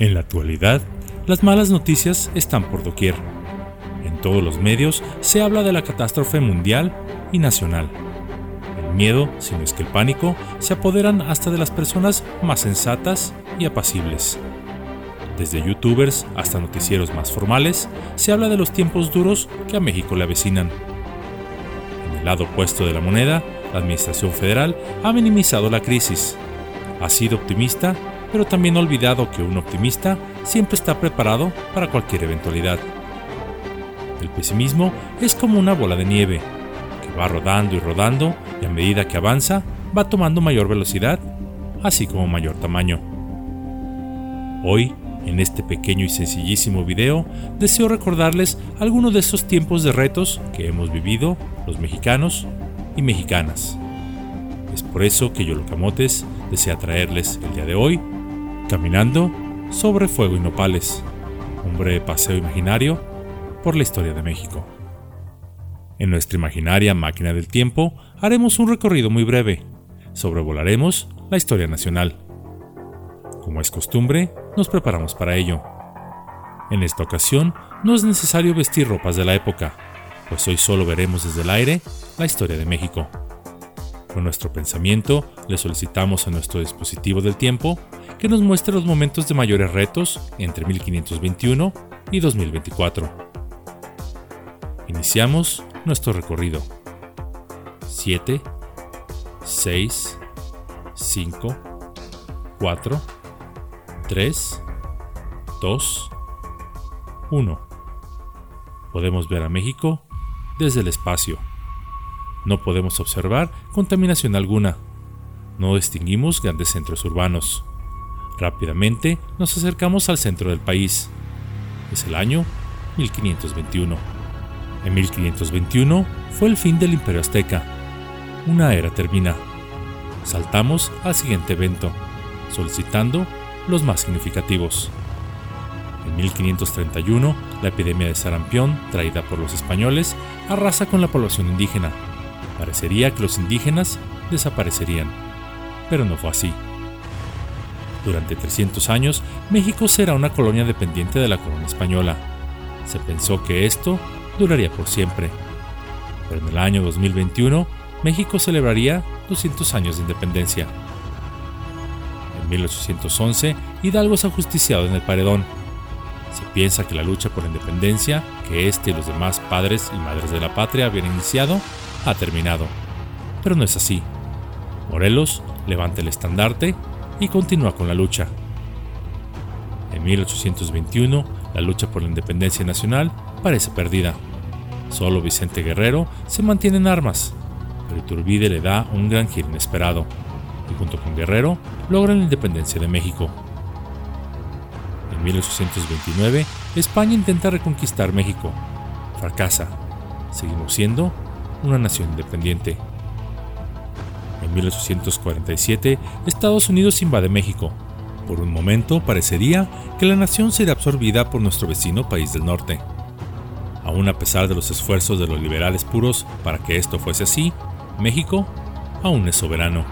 En la actualidad, las malas noticias están por doquier. En todos los medios se habla de la catástrofe mundial y nacional. El miedo, si no es que el pánico, se apoderan hasta de las personas más sensatas y apacibles. Desde youtubers hasta noticieros más formales, se habla de los tiempos duros que a México le avecinan. En el lado opuesto de la moneda, la Administración Federal ha minimizado la crisis. Ha sido optimista, pero también ha olvidado que un optimista siempre está preparado para cualquier eventualidad. El pesimismo es como una bola de nieve, que va rodando y rodando y a medida que avanza va tomando mayor velocidad, así como mayor tamaño. Hoy, en este pequeño y sencillísimo video, deseo recordarles algunos de esos tiempos de retos que hemos vivido los mexicanos y mexicanas. Es por eso que Yolo Camotes desea traerles el día de hoy Caminando sobre fuego y nopales, un breve paseo imaginario por la historia de México. En nuestra imaginaria máquina del tiempo haremos un recorrido muy breve, sobrevolaremos la historia nacional. Como es costumbre, nos preparamos para ello. En esta ocasión no es necesario vestir ropas de la época, pues hoy solo veremos desde el aire la historia de México. Con nuestro pensamiento le solicitamos a nuestro dispositivo del tiempo que nos muestre los momentos de mayores retos entre 1521 y 2024. Iniciamos nuestro recorrido. 7, 6, 5, 4, 3, 2, 1. Podemos ver a México desde el espacio. No podemos observar contaminación alguna. No distinguimos grandes centros urbanos. Rápidamente nos acercamos al centro del país. Es el año 1521. En 1521 fue el fin del Imperio Azteca. Una era termina. Saltamos al siguiente evento, solicitando los más significativos. En 1531, la epidemia de sarampión, traída por los españoles, arrasa con la población indígena. Parecería que los indígenas desaparecerían, pero no fue así. Durante 300 años, México será una colonia dependiente de la corona española. Se pensó que esto duraría por siempre. Pero en el año 2021, México celebraría 200 años de independencia. En 1811, Hidalgo es ajusticiado en el paredón. Se piensa que la lucha por la independencia, que este y los demás padres y madres de la patria habían iniciado, ha terminado. Pero no es así. Morelos levanta el estandarte y continúa con la lucha. En 1821, la lucha por la independencia nacional parece perdida. Solo Vicente Guerrero se mantiene en armas, pero Iturbide le da un gran giro inesperado y junto con Guerrero logran la independencia de México. En 1829, España intenta reconquistar México. Fracasa. Seguimos siendo una nación independiente. En 1847, Estados Unidos invade México. Por un momento parecería que la nación sería absorbida por nuestro vecino país del norte. Aún a pesar de los esfuerzos de los liberales puros para que esto fuese así, México aún es soberano.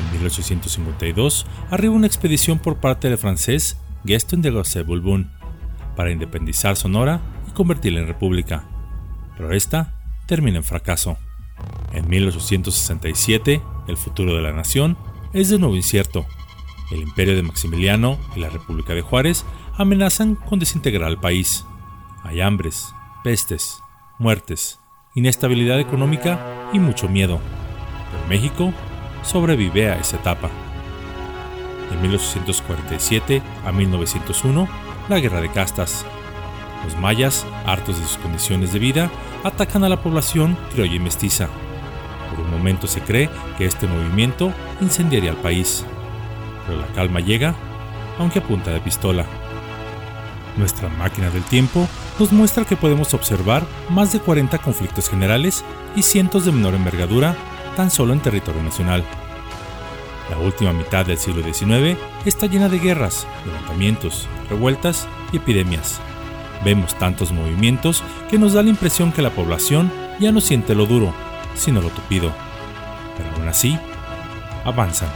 En 1852 arriba una expedición por parte del francés Gaston de Gosset-Bourbon para independizar Sonora y convertirla en república, pero esta termina en fracaso. En 1867, el futuro de la nación es de nuevo incierto. El imperio de Maximiliano y la República de Juárez amenazan con desintegrar al país. Hay hambres, pestes, muertes, inestabilidad económica y mucho miedo. Pero México sobrevive a esa etapa. En 1847 a 1901, la guerra de castas. Los mayas, hartos de sus condiciones de vida, atacan a la población criolla y mestiza. Por un momento se cree que este movimiento incendiaría el país, pero la calma llega, aunque a punta de pistola. Nuestra máquina del tiempo nos muestra que podemos observar más de 40 conflictos generales y cientos de menor envergadura tan solo en territorio nacional. La última mitad del siglo XIX está llena de guerras, levantamientos, revueltas y epidemias. Vemos tantos movimientos que nos da la impresión que la población ya no siente lo duro, sino lo tupido. Pero aún así, avanzan.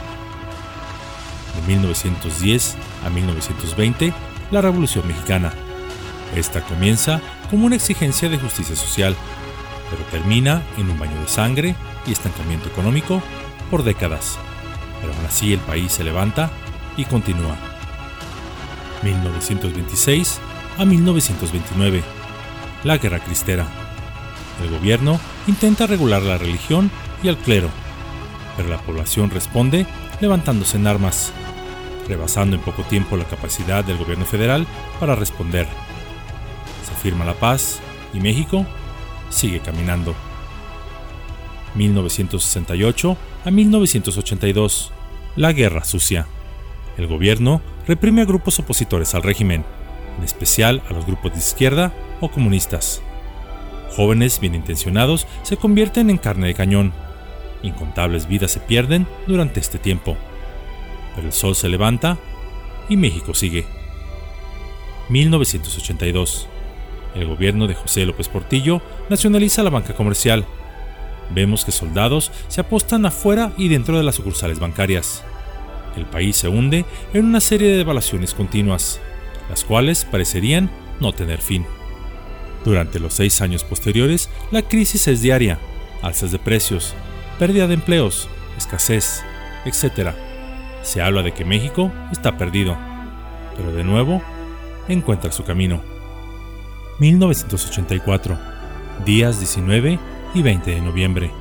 De 1910 a 1920, la Revolución Mexicana. Esta comienza como una exigencia de justicia social, pero termina en un baño de sangre y estancamiento económico por décadas. Pero aún así el país se levanta y continúa. 1926 a 1929. La Guerra Cristera. El gobierno intenta regular la religión y al clero, pero la población responde levantándose en armas, rebasando en poco tiempo la capacidad del gobierno federal para responder. Se firma la paz y México sigue caminando. 1968 a 1982. La Guerra Sucia. El gobierno reprime a grupos opositores al régimen, en especial a los grupos de izquierda o comunistas. Jóvenes bien intencionados se convierten en carne de cañón. Incontables vidas se pierden durante este tiempo. Pero el sol se levanta y México sigue. 1982. El gobierno de José López Portillo nacionaliza la banca comercial. Vemos que soldados se apostan afuera y dentro de las sucursales bancarias. El país se hunde en una serie de devaluaciones continuas, las cuales parecerían no tener fin. Durante los seis años posteriores, la crisis es diaria, alzas de precios, pérdida de empleos, escasez, etc. Se habla de que México está perdido, pero de nuevo encuentra su camino. 1984, días 19 y 20 de noviembre.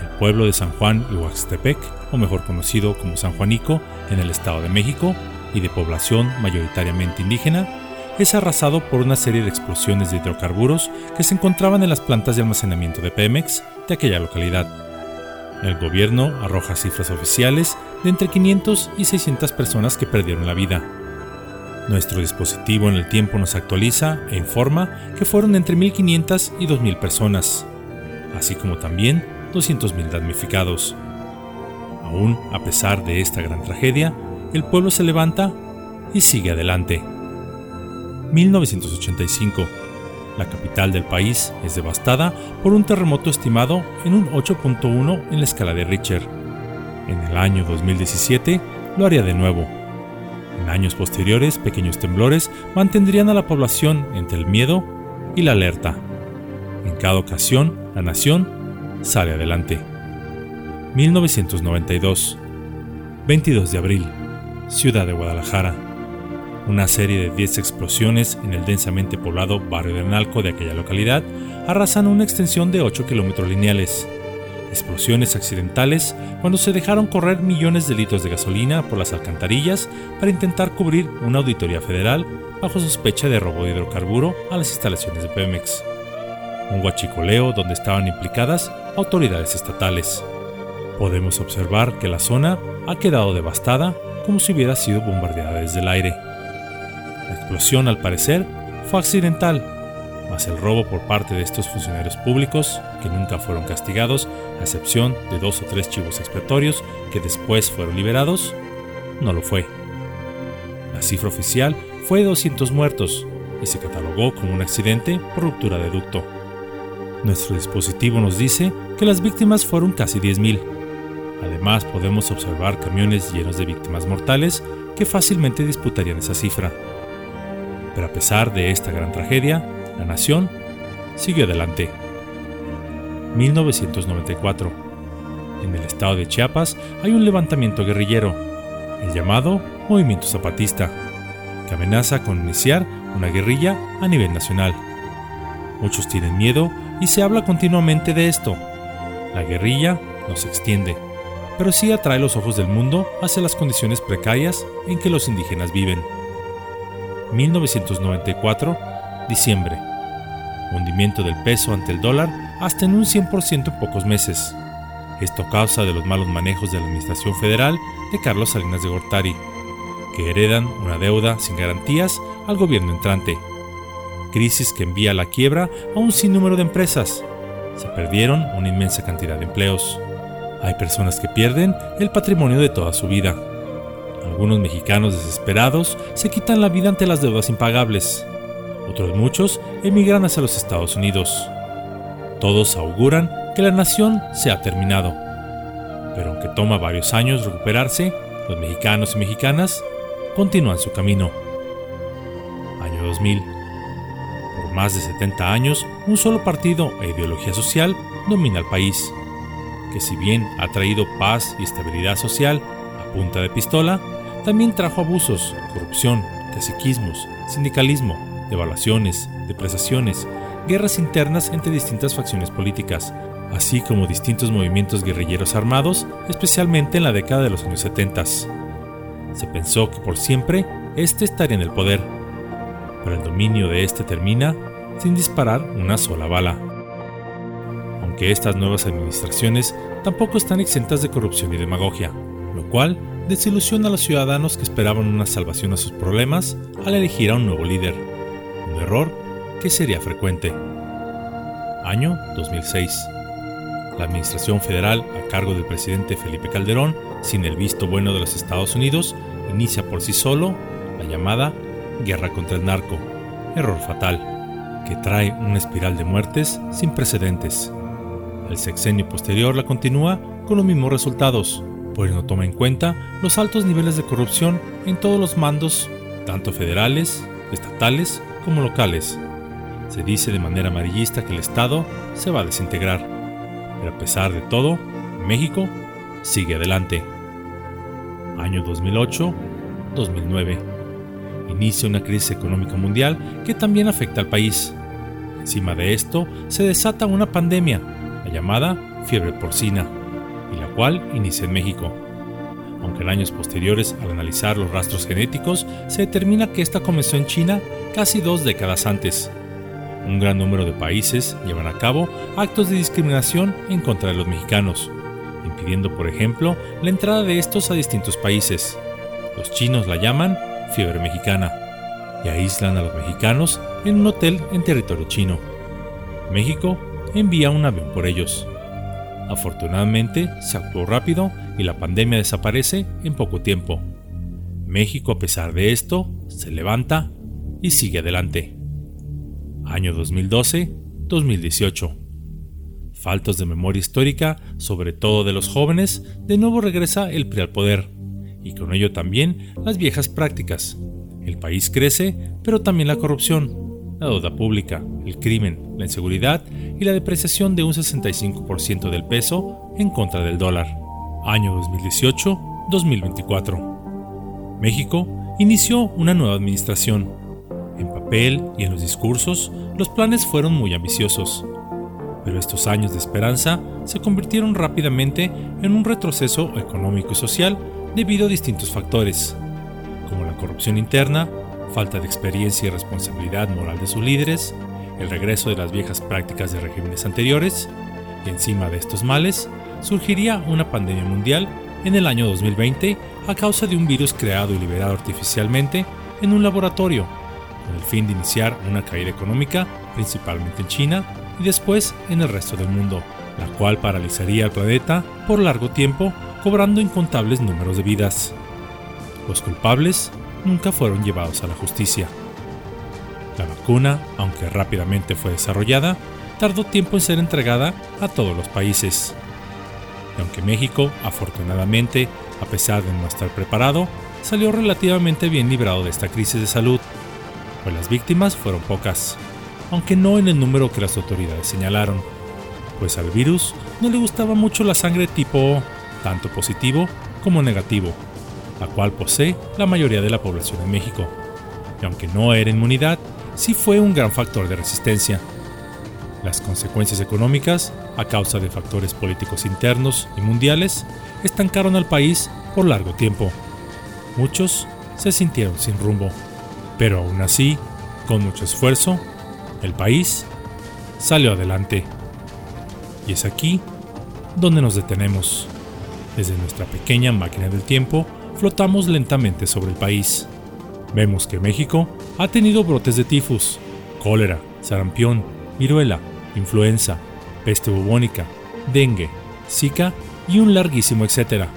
El pueblo de San Juan Huaxtepec, o mejor conocido como San Juanico, en el Estado de México, y de población mayoritariamente indígena, es arrasado por una serie de explosiones de hidrocarburos que se encontraban en las plantas de almacenamiento de Pemex de aquella localidad. El gobierno arroja cifras oficiales de entre 500 y 600 personas que perdieron la vida. Nuestro dispositivo en el tiempo nos actualiza e informa que fueron entre 1.500 y 2.000 personas, así como también 200.000 damnificados. Aún a pesar de esta gran tragedia, el pueblo se levanta y sigue adelante. 1985. La capital del país es devastada por un terremoto estimado en un 8.1 en la escala de Richter. En el año 2017 lo haría de nuevo. En años posteriores, pequeños temblores mantendrían a la población entre el miedo y la alerta. En cada ocasión, la nación sale adelante. 1992. 22 de abril. Ciudad de Guadalajara una serie de 10 explosiones en el densamente poblado barrio de Analco de aquella localidad arrasan una extensión de 8 kilómetros lineales. Explosiones accidentales cuando se dejaron correr millones de litros de gasolina por las alcantarillas para intentar cubrir una auditoría federal bajo sospecha de robo de hidrocarburo a las instalaciones de Pemex. Un guachicoleo donde estaban implicadas autoridades estatales. Podemos observar que la zona ha quedado devastada como si hubiera sido bombardeada desde el aire. La explosión, al parecer, fue accidental, mas el robo por parte de estos funcionarios públicos, que nunca fueron castigados, a excepción de dos o tres chivos expiatorios que después fueron liberados, no lo fue. La cifra oficial fue de 200 muertos y se catalogó como un accidente por ruptura de ducto. Nuestro dispositivo nos dice que las víctimas fueron casi 10.000. Además, podemos observar camiones llenos de víctimas mortales que fácilmente disputarían esa cifra. Pero a pesar de esta gran tragedia, la nación siguió adelante. 1994. En el estado de Chiapas hay un levantamiento guerrillero, el llamado Movimiento Zapatista, que amenaza con iniciar una guerrilla a nivel nacional. Muchos tienen miedo y se habla continuamente de esto. La guerrilla no se extiende, pero sí atrae los ojos del mundo hacia las condiciones precarias en que los indígenas viven. 1994, diciembre. Hundimiento del peso ante el dólar hasta en un 100% en pocos meses. Esto causa de los malos manejos de la Administración Federal de Carlos Salinas de Gortari, que heredan una deuda sin garantías al gobierno entrante. Crisis que envía a la quiebra a un sinnúmero de empresas. Se perdieron una inmensa cantidad de empleos. Hay personas que pierden el patrimonio de toda su vida. Algunos mexicanos desesperados se quitan la vida ante las deudas impagables. Otros muchos emigran hacia los Estados Unidos. Todos auguran que la nación se ha terminado. Pero aunque toma varios años recuperarse, los mexicanos y mexicanas continúan su camino. Año 2000. Por más de 70 años, un solo partido e ideología social domina el país, que si bien ha traído paz y estabilidad social a punta de pistola, también trajo abusos, corrupción, caciquismos, sindicalismo, devaluaciones, depresaciones, guerras internas entre distintas facciones políticas, así como distintos movimientos guerrilleros armados, especialmente en la década de los años 70. Se pensó que por siempre este estaría en el poder, pero el dominio de este termina sin disparar una sola bala. Aunque estas nuevas administraciones tampoco están exentas de corrupción y demagogia, lo cual desilusiona a los ciudadanos que esperaban una salvación a sus problemas al elegir a un nuevo líder, un error que sería frecuente. Año 2006. La administración federal a cargo del presidente Felipe Calderón, sin el visto bueno de los Estados Unidos, inicia por sí solo la llamada guerra contra el narco, error fatal, que trae una espiral de muertes sin precedentes. El sexenio posterior la continúa con los mismos resultados, pues no toma en cuenta los altos niveles de corrupción en todos los mandos, tanto federales, estatales como locales. Se dice de manera amarillista que el Estado se va a desintegrar, pero a pesar de todo, México sigue adelante. Año 2008-2009. Inicia una crisis económica mundial que también afecta al país. Encima de esto, se desata una pandemia, llamada fiebre porcina y la cual inicia en México. Aunque en años posteriores, al analizar los rastros genéticos, se determina que esta comenzó en China casi dos décadas antes. Un gran número de países llevan a cabo actos de discriminación en contra de los mexicanos, impidiendo, por ejemplo, la entrada de estos a distintos países. Los chinos la llaman fiebre mexicana y aíslan a los mexicanos en un hotel en territorio chino. México envía un avión por ellos. Afortunadamente, se actuó rápido y la pandemia desaparece en poco tiempo. México, a pesar de esto, se levanta y sigue adelante. Año 2012-2018. Faltos de memoria histórica, sobre todo de los jóvenes, de nuevo regresa el PRI poder, y con ello también las viejas prácticas. El país crece, pero también la corrupción, la deuda pública, el crimen, la inseguridad y la depreciación de un 65% del peso en contra del dólar. Año 2018-2024. México inició una nueva administración. En papel y en los discursos, los planes fueron muy ambiciosos. Pero estos años de esperanza se convirtieron rápidamente en un retroceso económico y social debido a distintos factores, como la corrupción interna, falta de experiencia y responsabilidad moral de sus líderes, el regreso de las viejas prácticas de regímenes anteriores, y encima de estos males, surgiría una pandemia mundial en el año 2020 a causa de un virus creado y liberado artificialmente en un laboratorio, con el fin de iniciar una caída económica, principalmente en China y después en el resto del mundo, la cual paralizaría al planeta por largo tiempo, cobrando incontables números de vidas. Los culpables nunca fueron llevados a la justicia. La vacuna, aunque rápidamente fue desarrollada, tardó tiempo en ser entregada a todos los países. Y aunque México, afortunadamente, a pesar de no estar preparado, salió relativamente bien librado de esta crisis de salud, pues las víctimas fueron pocas, aunque no en el número que las autoridades señalaron, pues al virus no le gustaba mucho la sangre tipo tanto positivo como negativo, la cual posee la mayoría de la población en México. Y aunque no era inmunidad, sí fue un gran factor de resistencia. Las consecuencias económicas, a causa de factores políticos internos y mundiales, estancaron al país por largo tiempo. Muchos se sintieron sin rumbo, pero aún así, con mucho esfuerzo, el país salió adelante. Y es aquí donde nos detenemos. Desde nuestra pequeña máquina del tiempo, flotamos lentamente sobre el país. Vemos que México ha tenido brotes de tifus, cólera, sarampión, viruela, influenza, peste bubónica, dengue, zika y un larguísimo etcétera.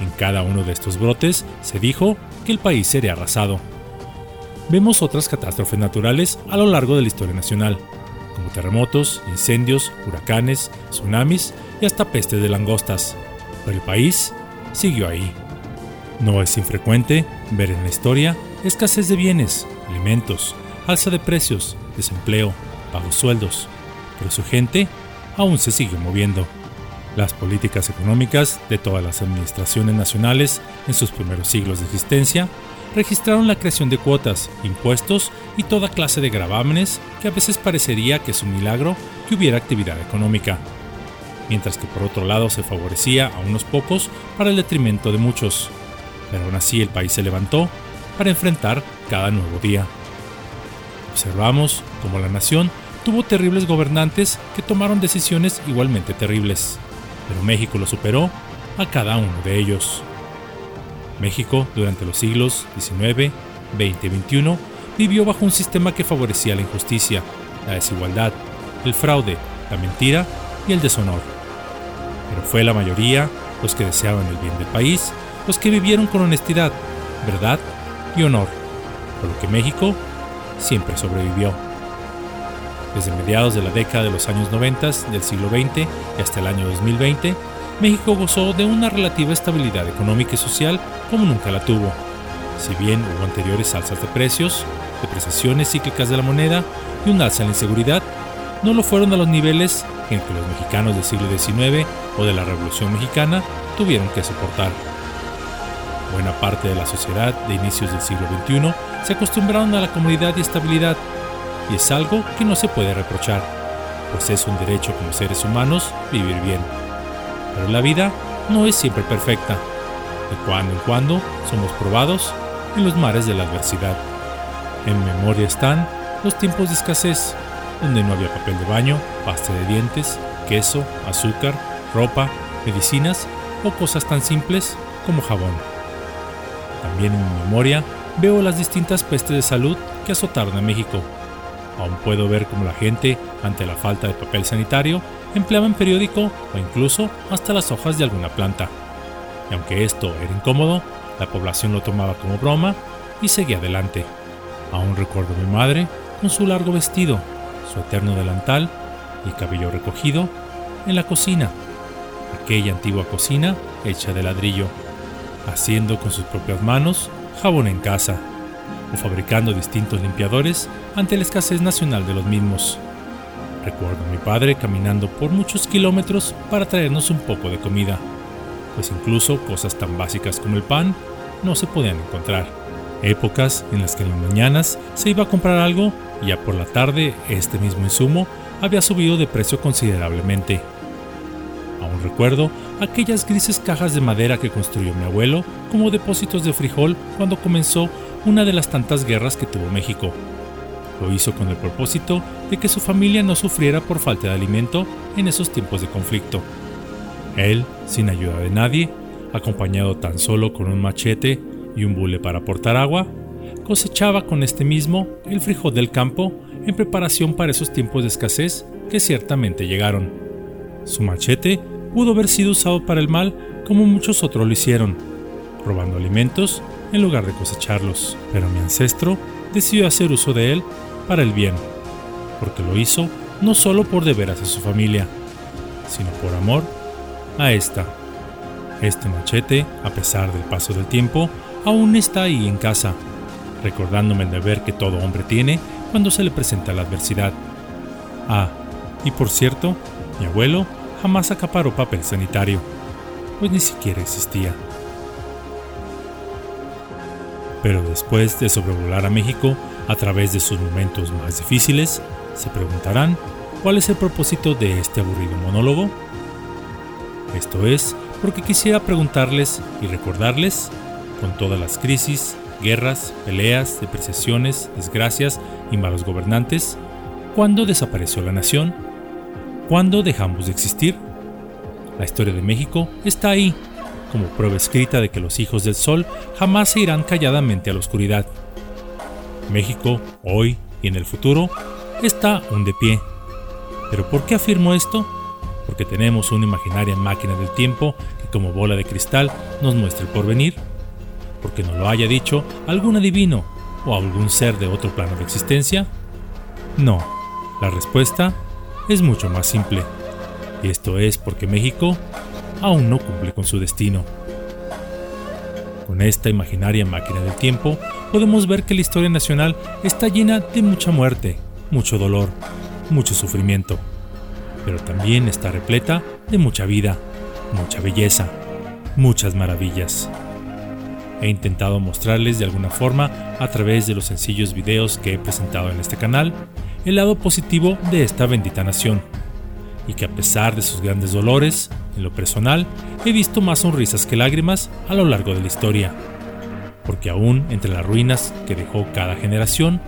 En cada uno de estos brotes se dijo que el país sería arrasado. Vemos otras catástrofes naturales a lo largo de la historia nacional, como terremotos, incendios, huracanes, tsunamis y hasta pestes de langostas. Pero el país siguió ahí. No es infrecuente ver en la historia escasez de bienes, alimentos, alza de precios, desempleo, pagos sueldos, pero su gente aún se sigue moviendo. Las políticas económicas de todas las administraciones nacionales en sus primeros siglos de existencia registraron la creación de cuotas, impuestos y toda clase de gravámenes que a veces parecería que es un milagro que hubiera actividad económica, mientras que por otro lado se favorecía a unos pocos para el detrimento de muchos. Pero aún así el país se levantó para enfrentar cada nuevo día. Observamos cómo la nación tuvo terribles gobernantes que tomaron decisiones igualmente terribles, pero México lo superó a cada uno de ellos. México, durante los siglos XIX, XX y XXI, vivió bajo un sistema que favorecía la injusticia, la desigualdad, el fraude, la mentira y el deshonor. Pero fue la mayoría los que deseaban el bien del país, los que vivieron con honestidad, verdad y honor, por lo que México siempre sobrevivió. Desde mediados de la década de los años 90 del siglo XX y hasta el año 2020, México gozó de una relativa estabilidad económica y social como nunca la tuvo. Si bien hubo anteriores alzas de precios, depreciaciones cíclicas de la moneda y un alza en la inseguridad, no lo fueron a los niveles en que los mexicanos del siglo XIX o de la Revolución Mexicana tuvieron que soportar. Buena parte de la sociedad de inicios del siglo XXI se acostumbraron a la comodidad y estabilidad, y es algo que no se puede reprochar, pues es un derecho como seres humanos vivir bien. Pero la vida no es siempre perfecta. De cuando en cuando somos probados en los mares de la adversidad. En memoria están los tiempos de escasez, donde no había papel de baño, pasta de dientes, queso, azúcar, ropa, medicinas o cosas tan simples como jabón. También en mi memoria veo las distintas pestes de salud que azotaron a México. Aún puedo ver cómo la gente, ante la falta de papel sanitario, empleaban periódico o incluso hasta las hojas de alguna planta. Y aunque esto era incómodo, la población lo tomaba como broma y seguía adelante. Aún recuerdo a mi madre con su largo vestido, su eterno delantal y cabello recogido en la cocina, aquella antigua cocina hecha de ladrillo, haciendo con sus propias manos jabón en casa o fabricando distintos limpiadores ante la escasez nacional de los mismos. Recuerdo a mi padre caminando por muchos kilómetros para traernos un poco de comida, pues incluso cosas tan básicas como el pan no se podían encontrar. Épocas en las que en las mañanas se iba a comprar algo y ya por la tarde este mismo insumo había subido de precio considerablemente. Aún recuerdo aquellas grises cajas de madera que construyó mi abuelo como depósitos de frijol cuando comenzó una de las tantas guerras que tuvo México. Lo hizo con el propósito de que su familia no sufriera por falta de alimento en esos tiempos de conflicto. Él, sin ayuda de nadie, acompañado tan solo con un machete y un bule para portar agua, cosechaba con este mismo el frijol del campo en preparación para esos tiempos de escasez que ciertamente llegaron. Su machete pudo haber sido usado para el mal como muchos otros lo hicieron, robando alimentos en lugar de cosecharlos, pero mi ancestro decidió hacer uso de él para el bien, porque lo hizo no solo por deber hacia su familia, sino por amor a esta. Este machete, a pesar del paso del tiempo, aún está ahí en casa, recordándome el deber que todo hombre tiene cuando se le presenta la adversidad. Ah, y por cierto, mi abuelo jamás acaparó papel sanitario, pues ni siquiera existía. Pero después de sobrevolar a México a través de sus momentos más difíciles, se preguntarán cuál es el propósito de este aburrido monólogo. Esto es porque quisiera preguntarles y recordarles, con todas las crisis, guerras, peleas, depreciaciones, desgracias y malos gobernantes, ¿cuándo desapareció la nación? ¿Cuándo dejamos de existir? La historia de México está ahí, como prueba escrita de que los hijos del sol jamás se irán calladamente a la oscuridad. México, hoy y en el futuro, está aún de pie. ¿Pero por qué afirmo esto? Porque tenemos una imaginaria máquina del tiempo que como bola de cristal nos muestra el porvenir porque no lo haya dicho algún adivino o algún ser de otro plano de existencia? No, la respuesta es mucho más simple. Y esto es porque México aún no cumple con su destino. Con esta imaginaria máquina del tiempo, podemos ver que la historia nacional está llena de mucha muerte, mucho dolor, mucho sufrimiento, pero también está repleta de mucha vida, mucha belleza, muchas maravillas. He intentado mostrarles de alguna forma, a través de los sencillos videos que he presentado en este canal, el lado positivo de esta bendita nación, y que a pesar de sus grandes dolores, en lo personal, he visto más sonrisas que lágrimas a lo largo de la historia, porque aún entre las ruinas que dejó cada generación,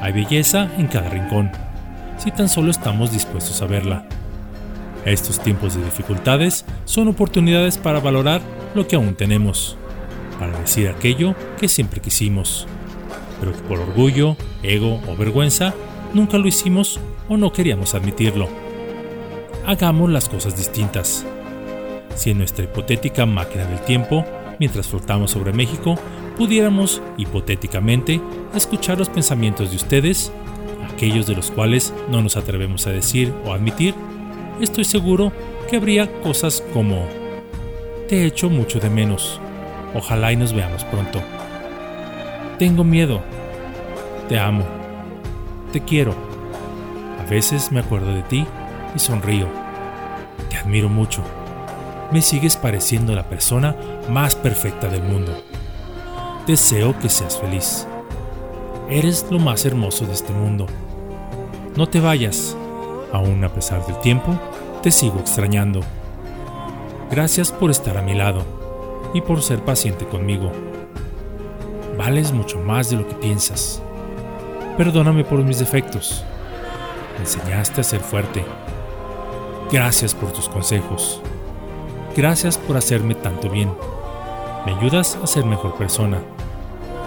hay belleza en cada rincón, si tan solo estamos dispuestos a verla. Estos tiempos de dificultades son oportunidades para valorar lo que aún tenemos, para decir aquello que siempre quisimos, pero que por orgullo, ego o vergüenza nunca lo hicimos o no queríamos admitirlo. Hagamos las cosas distintas si en nuestra hipotética máquina del tiempo, mientras flotamos sobre México, pudiéramos, hipotéticamente, escuchar los pensamientos de ustedes, aquellos de los cuales no nos atrevemos a decir o admitir, estoy seguro que habría cosas como, te echo mucho de menos, ojalá y nos veamos pronto. Tengo miedo, te amo, te quiero, a veces me acuerdo de ti y sonrío, te admiro mucho me sigues pareciendo la persona más perfecta del mundo. Deseo que seas feliz. Eres lo más hermoso de este mundo. No te vayas, aún a pesar del tiempo, te sigo extrañando. Gracias por estar a mi lado y por ser paciente conmigo. Vales mucho más de lo que piensas. Perdóname por mis defectos. Enseñaste a ser fuerte. Gracias por tus consejos. Gracias por hacerme tanto bien. Me ayudas a ser mejor persona.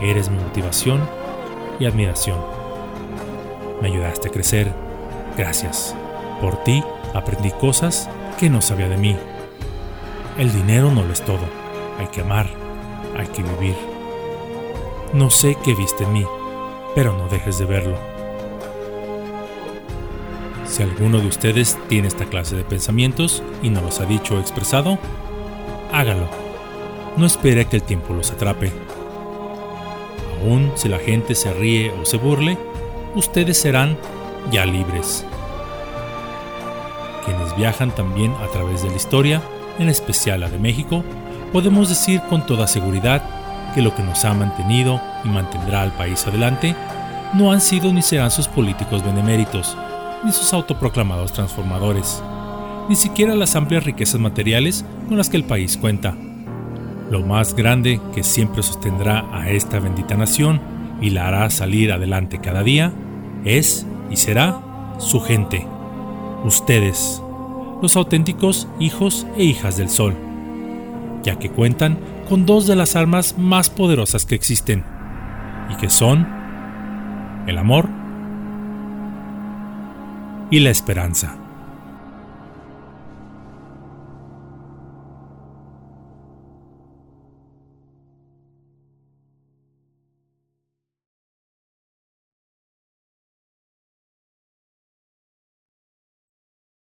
Eres mi motivación y admiración. Me ayudaste a crecer. Gracias. Por ti aprendí cosas que no sabía de mí. El dinero no lo es todo. Hay que amar. Hay que vivir. No sé qué viste en mí, pero no dejes de verlo. Si alguno de ustedes tiene esta clase de pensamientos y no los ha dicho o expresado, hágalo. No espere que el tiempo los atrape. Aún si la gente se ríe o se burle, ustedes serán ya libres. Quienes viajan también a través de la historia, en especial la de México, podemos decir con toda seguridad que lo que nos ha mantenido y mantendrá al país adelante no han sido ni serán sus políticos beneméritos, ni sus autoproclamados transformadores, ni siquiera las amplias riquezas materiales con las que el país cuenta. Lo más grande que siempre sostendrá a esta bendita nación y la hará salir adelante cada día es y será su gente, ustedes, los auténticos hijos e hijas del sol, ya que cuentan con dos de las armas más poderosas que existen, y que son el amor y la esperanza.